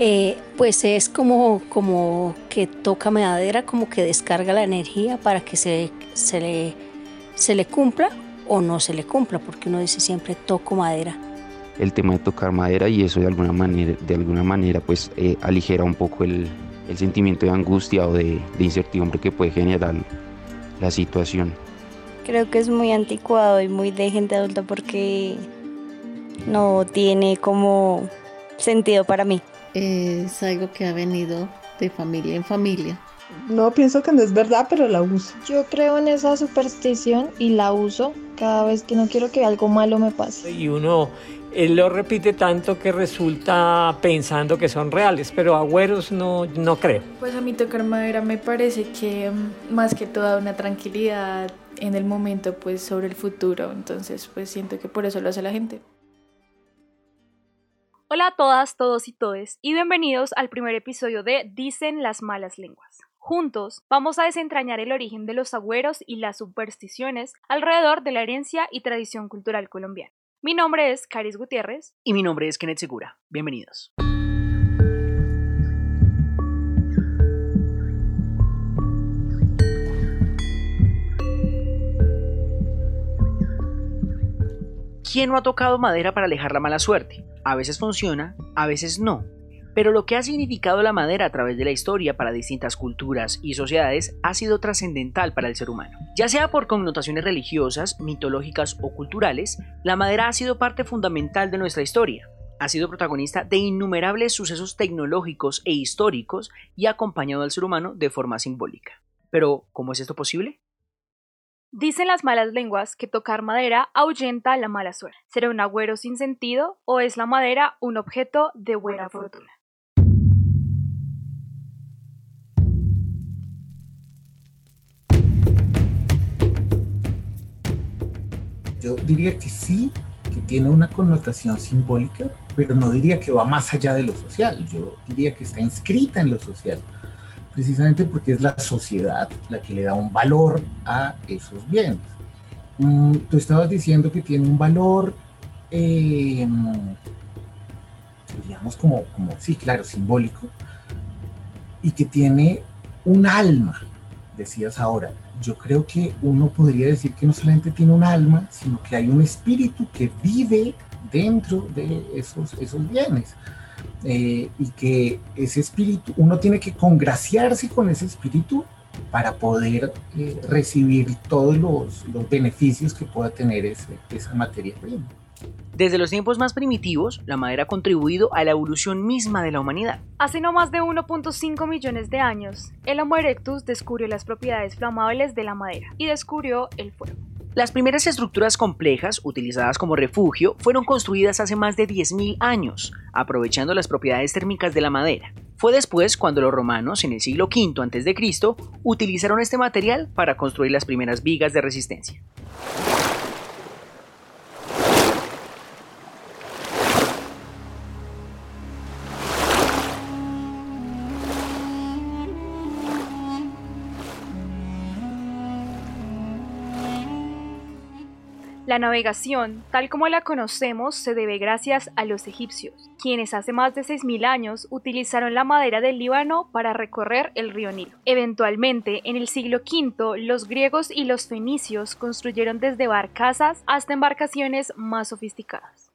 Eh, pues es como, como que toca madera, como que descarga la energía para que se, se, le, se le cumpla o no se le cumpla, porque uno dice siempre toco madera. El tema de tocar madera y eso de alguna manera, de alguna manera pues eh, aligera un poco el, el, sentimiento de angustia o de, de incertidumbre que puede generar la situación. Creo que es muy anticuado y muy de gente adulta porque no tiene como sentido para mí. Es algo que ha venido de familia en familia. No pienso que no es verdad, pero la uso. Yo creo en esa superstición y la uso cada vez que no quiero que algo malo me pase. Y uno él lo repite tanto que resulta pensando que son reales, pero agüeros no, no creo. Pues a mí tocar madera me parece que mm, más que toda una tranquilidad en el momento pues sobre el futuro, entonces pues siento que por eso lo hace la gente. Hola a todas, todos y todes, y bienvenidos al primer episodio de Dicen las malas lenguas. Juntos vamos a desentrañar el origen de los agüeros y las supersticiones alrededor de la herencia y tradición cultural colombiana. Mi nombre es Caris Gutiérrez. Y mi nombre es Kenneth Segura. Bienvenidos. ¿Quién no ha tocado madera para alejar la mala suerte? A veces funciona, a veces no. Pero lo que ha significado la madera a través de la historia para distintas culturas y sociedades ha sido trascendental para el ser humano. Ya sea por connotaciones religiosas, mitológicas o culturales, la madera ha sido parte fundamental de nuestra historia. Ha sido protagonista de innumerables sucesos tecnológicos e históricos y ha acompañado al ser humano de forma simbólica. Pero, ¿cómo es esto posible? Dicen las malas lenguas que tocar madera ahuyenta la mala suerte. ¿Será un agüero sin sentido o es la madera un objeto de buena fortuna? Yo diría que sí, que tiene una connotación simbólica, pero no diría que va más allá de lo social. Yo diría que está inscrita en lo social precisamente porque es la sociedad la que le da un valor a esos bienes. Mm, tú estabas diciendo que tiene un valor, em, digamos, como, sí, claro, simbólico, y que tiene un alma, decías ahora. Yo creo que uno podría decir que no solamente tiene un alma, sino que hay un espíritu que vive dentro de esos, esos bienes. Eh, y que ese espíritu, uno tiene que congraciarse con ese espíritu para poder eh, recibir todos los, los, beneficios que pueda tener ese, esa materia prima. Desde los tiempos más primitivos, la madera ha contribuido a la evolución misma de la humanidad. Hace no más de 1.5 millones de años, el Homo erectus descubrió las propiedades flamables de la madera y descubrió el fuego. Las primeras estructuras complejas utilizadas como refugio fueron construidas hace más de 10.000 años, aprovechando las propiedades térmicas de la madera. Fue después cuando los romanos, en el siglo V a.C., utilizaron este material para construir las primeras vigas de resistencia. La navegación, tal como la conocemos, se debe gracias a los egipcios, quienes hace más de 6.000 años utilizaron la madera del Líbano para recorrer el río Nilo. Eventualmente, en el siglo V, los griegos y los fenicios construyeron desde barcazas hasta embarcaciones más sofisticadas.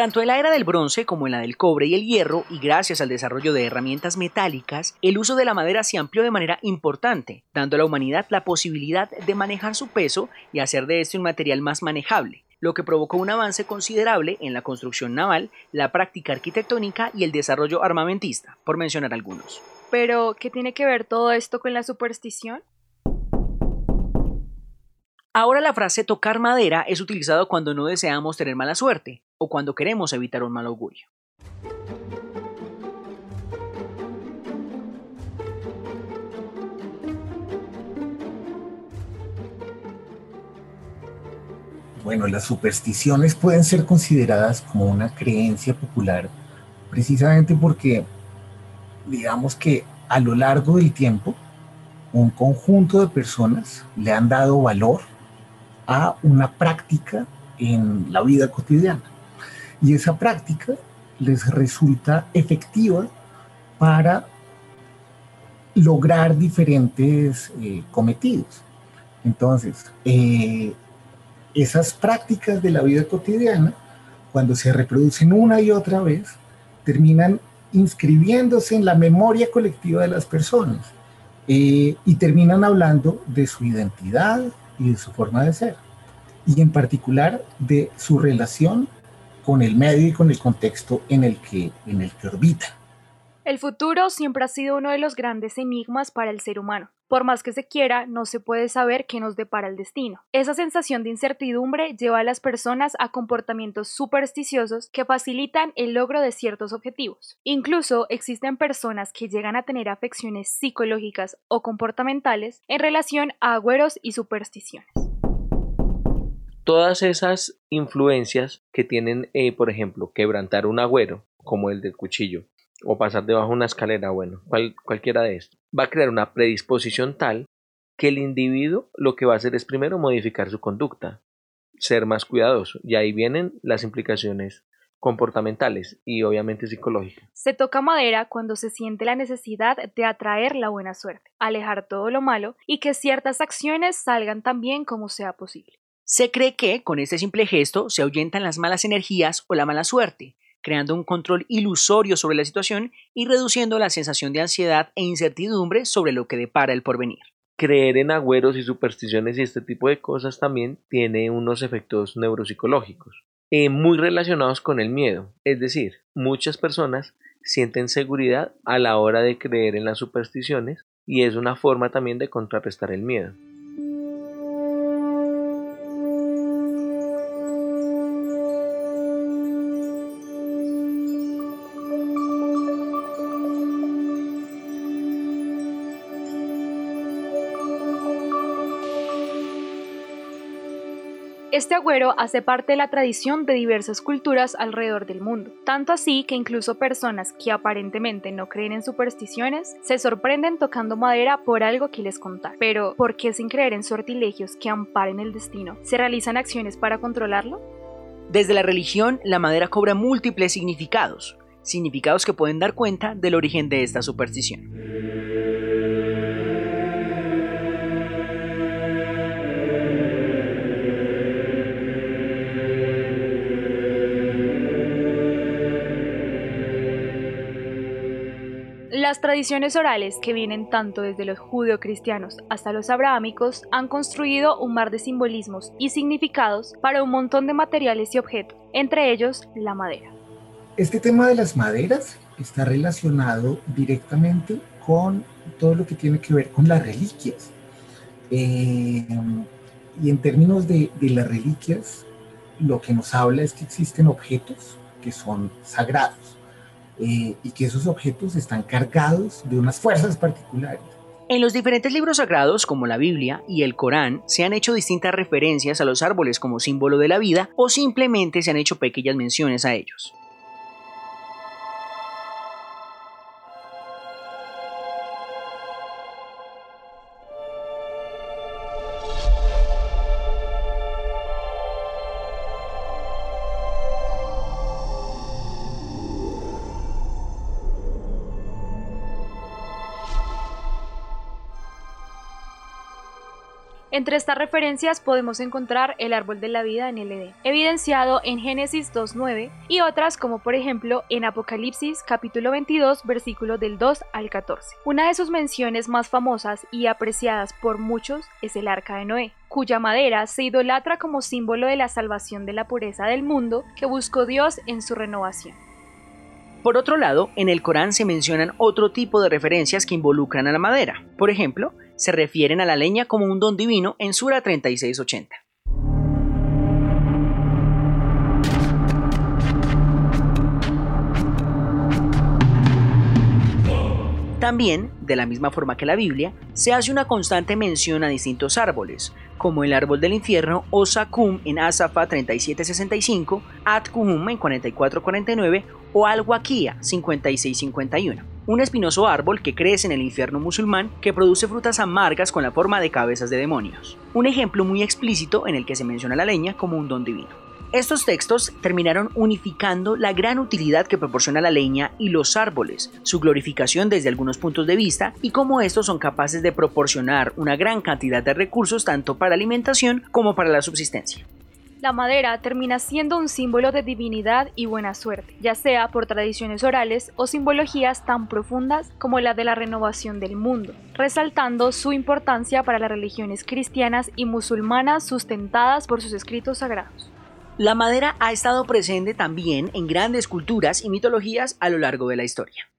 Tanto en la era del bronce como en la del cobre y el hierro, y gracias al desarrollo de herramientas metálicas, el uso de la madera se amplió de manera importante, dando a la humanidad la posibilidad de manejar su peso y hacer de este un material más manejable, lo que provocó un avance considerable en la construcción naval, la práctica arquitectónica y el desarrollo armamentista, por mencionar algunos. Pero, ¿qué tiene que ver todo esto con la superstición? Ahora la frase tocar madera es utilizado cuando no deseamos tener mala suerte o cuando queremos evitar un mal augurio. Bueno, las supersticiones pueden ser consideradas como una creencia popular precisamente porque digamos que a lo largo del tiempo un conjunto de personas le han dado valor a una práctica en la vida cotidiana. Y esa práctica les resulta efectiva para lograr diferentes eh, cometidos. Entonces, eh, esas prácticas de la vida cotidiana, cuando se reproducen una y otra vez, terminan inscribiéndose en la memoria colectiva de las personas eh, y terminan hablando de su identidad y de su forma de ser, y en particular de su relación con el medio y con el contexto en el que, en el que orbita. El futuro siempre ha sido uno de los grandes enigmas para el ser humano. Por más que se quiera, no se puede saber qué nos depara el destino. Esa sensación de incertidumbre lleva a las personas a comportamientos supersticiosos que facilitan el logro de ciertos objetivos. Incluso existen personas que llegan a tener afecciones psicológicas o comportamentales en relación a agüeros y supersticiones. Todas esas influencias que tienen, eh, por ejemplo, quebrantar un agüero, como el del cuchillo, o pasar debajo de una escalera, bueno, cualquiera de estos, va a crear una predisposición tal que el individuo lo que va a hacer es primero modificar su conducta, ser más cuidadoso, y ahí vienen las implicaciones comportamentales y obviamente psicológicas. Se toca madera cuando se siente la necesidad de atraer la buena suerte, alejar todo lo malo y que ciertas acciones salgan tan bien como sea posible. Se cree que con este simple gesto se ahuyentan las malas energías o la mala suerte, creando un control ilusorio sobre la situación y reduciendo la sensación de ansiedad e incertidumbre sobre lo que depara el porvenir. Creer en agüeros y supersticiones y este tipo de cosas también tiene unos efectos neuropsicológicos eh, muy relacionados con el miedo. Es decir, muchas personas sienten seguridad a la hora de creer en las supersticiones y es una forma también de contrarrestar el miedo. Este agüero hace parte de la tradición de diversas culturas alrededor del mundo, tanto así que incluso personas que aparentemente no creen en supersticiones se sorprenden tocando madera por algo que les contar. Pero, ¿por qué sin creer en sortilegios que amparen el destino, se realizan acciones para controlarlo? Desde la religión, la madera cobra múltiples significados, significados que pueden dar cuenta del origen de esta superstición. Las tradiciones orales, que vienen tanto desde los judeocristianos hasta los abrahámicos, han construido un mar de simbolismos y significados para un montón de materiales y objetos, entre ellos la madera. Este tema de las maderas está relacionado directamente con todo lo que tiene que ver con las reliquias. Eh, y en términos de, de las reliquias, lo que nos habla es que existen objetos que son sagrados eh, y que esos objetos están cargados de unas fuerzas particulares. En los diferentes libros sagrados, como la Biblia y el Corán, se han hecho distintas referencias a los árboles como símbolo de la vida o simplemente se han hecho pequeñas menciones a ellos. Entre estas referencias podemos encontrar el árbol de la vida en el evidenciado en Génesis 2.9 y otras como por ejemplo en Apocalipsis capítulo 22 versículo del 2 al 14. Una de sus menciones más famosas y apreciadas por muchos es el arca de Noé, cuya madera se idolatra como símbolo de la salvación de la pureza del mundo que buscó Dios en su renovación. Por otro lado, en el Corán se mencionan otro tipo de referencias que involucran a la madera. Por ejemplo, se refieren a la leña como un don divino en Sura 3680. También, de la misma forma que la Biblia, se hace una constante mención a distintos árboles, como el árbol del infierno o Sakum en Asafa 3765, Atkuhum en 4449 o Al-Waqiya 5651, un espinoso árbol que crece en el infierno musulmán que produce frutas amargas con la forma de cabezas de demonios, un ejemplo muy explícito en el que se menciona la leña como un don divino. Estos textos terminaron unificando la gran utilidad que proporciona la leña y los árboles, su glorificación desde algunos puntos de vista y cómo estos son capaces de proporcionar una gran cantidad de recursos tanto para alimentación como para la subsistencia. La madera termina siendo un símbolo de divinidad y buena suerte, ya sea por tradiciones orales o simbologías tan profundas como la de la renovación del mundo, resaltando su importancia para las religiones cristianas y musulmanas sustentadas por sus escritos sagrados. La madera ha estado presente también en grandes culturas y mitologías a lo largo de la historia.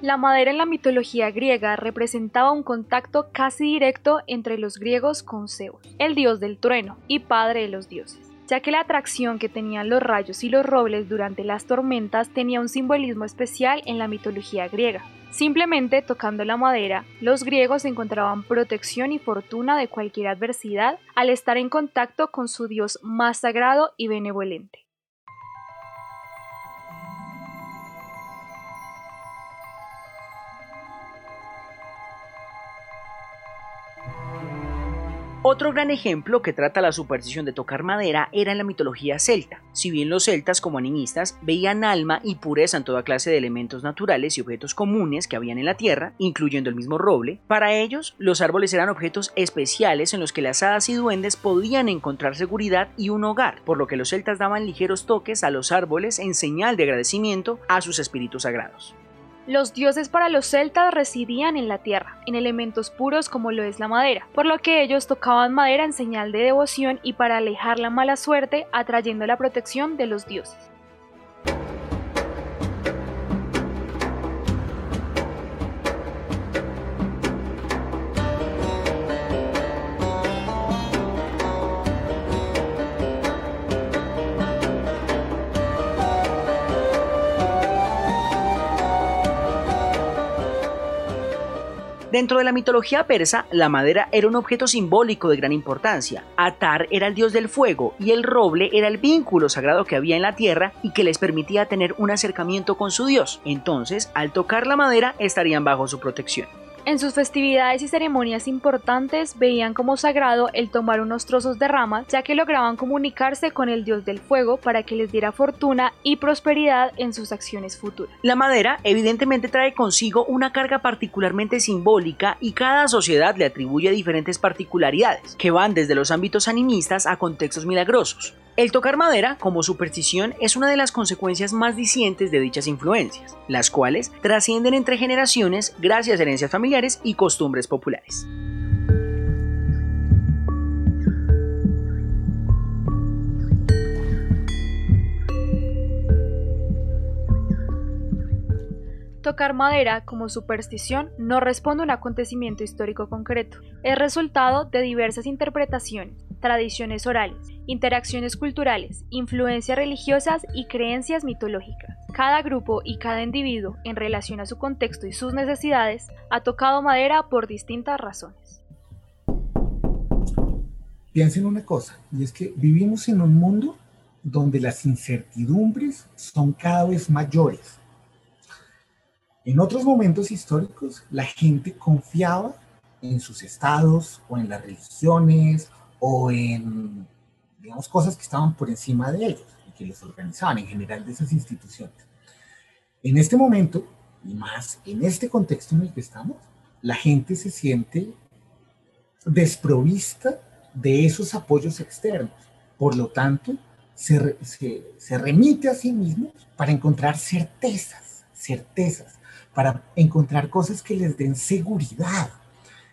La madera en la mitología griega representaba un contacto casi directo entre los griegos con Zeus, el dios del trueno y padre de los dioses ya que la atracción que tenían los rayos y los robles durante las tormentas tenía un simbolismo especial en la mitología griega. Simplemente tocando la madera, los griegos encontraban protección y fortuna de cualquier adversidad al estar en contacto con su dios más sagrado y benevolente. Otro gran ejemplo que trata la superstición de tocar madera era en la mitología celta. Si bien los celtas como animistas veían alma y pureza en toda clase de elementos naturales y objetos comunes que habían en la tierra, incluyendo el mismo roble, para ellos los árboles eran objetos especiales en los que las hadas y duendes podían encontrar seguridad y un hogar, por lo que los celtas daban ligeros toques a los árboles en señal de agradecimiento a sus espíritus sagrados. Los dioses para los celtas residían en la tierra, en elementos puros como lo es la madera, por lo que ellos tocaban madera en señal de devoción y para alejar la mala suerte, atrayendo la protección de los dioses. Dentro de la mitología persa, la madera era un objeto simbólico de gran importancia. Atar era el dios del fuego y el roble era el vínculo sagrado que había en la tierra y que les permitía tener un acercamiento con su dios. Entonces, al tocar la madera, estarían bajo su protección. En sus festividades y ceremonias importantes veían como sagrado el tomar unos trozos de ramas, ya que lograban comunicarse con el dios del fuego para que les diera fortuna y prosperidad en sus acciones futuras. La madera evidentemente trae consigo una carga particularmente simbólica y cada sociedad le atribuye diferentes particularidades, que van desde los ámbitos animistas a contextos milagrosos. El tocar madera como superstición es una de las consecuencias más dicientes de dichas influencias, las cuales trascienden entre generaciones gracias a herencias familiares y costumbres populares. Tocar madera como superstición no responde a un acontecimiento histórico concreto, es resultado de diversas interpretaciones, tradiciones orales, interacciones culturales, influencias religiosas y creencias mitológicas. Cada grupo y cada individuo, en relación a su contexto y sus necesidades, ha tocado madera por distintas razones. Piensen una cosa, y es que vivimos en un mundo donde las incertidumbres son cada vez mayores. En otros momentos históricos, la gente confiaba en sus estados o en las religiones o en, digamos, cosas que estaban por encima de ellos y que les organizaban en general de esas instituciones. En este momento, y más en este contexto en el que estamos, la gente se siente desprovista de esos apoyos externos. Por lo tanto, se, se, se, remite a sí mismo para encontrar certezas, certezas, para encontrar cosas que les den seguridad.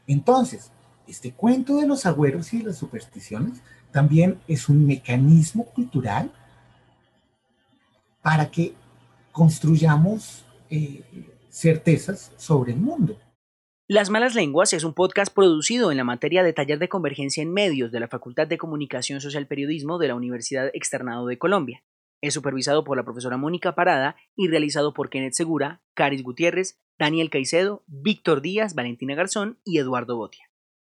Entonces, este cuento de los agüeros y de las supersticiones también es un mecanismo cultural para que construyamos eh, certezas sobre el mundo. Las Malas Lenguas es un podcast producido en la materia de taller de convergencia en medios de la Facultad de Comunicación Social Periodismo de la Universidad Externado de Colombia. Es supervisado por la profesora Mónica Parada y realizado por Kenneth Segura, Caris Gutiérrez, Daniel Caicedo, Víctor Díaz, Valentina Garzón y Eduardo Botia.